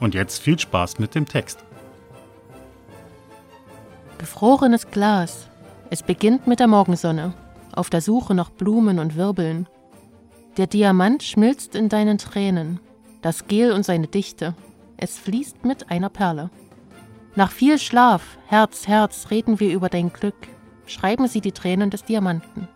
Und jetzt viel Spaß mit dem Text. Gefrorenes Glas. Es beginnt mit der Morgensonne, auf der Suche nach Blumen und Wirbeln. Der Diamant schmilzt in deinen Tränen, das Gel und seine Dichte. Es fließt mit einer Perle. Nach viel Schlaf, Herz, Herz, reden wir über dein Glück. Schreiben sie die Tränen des Diamanten.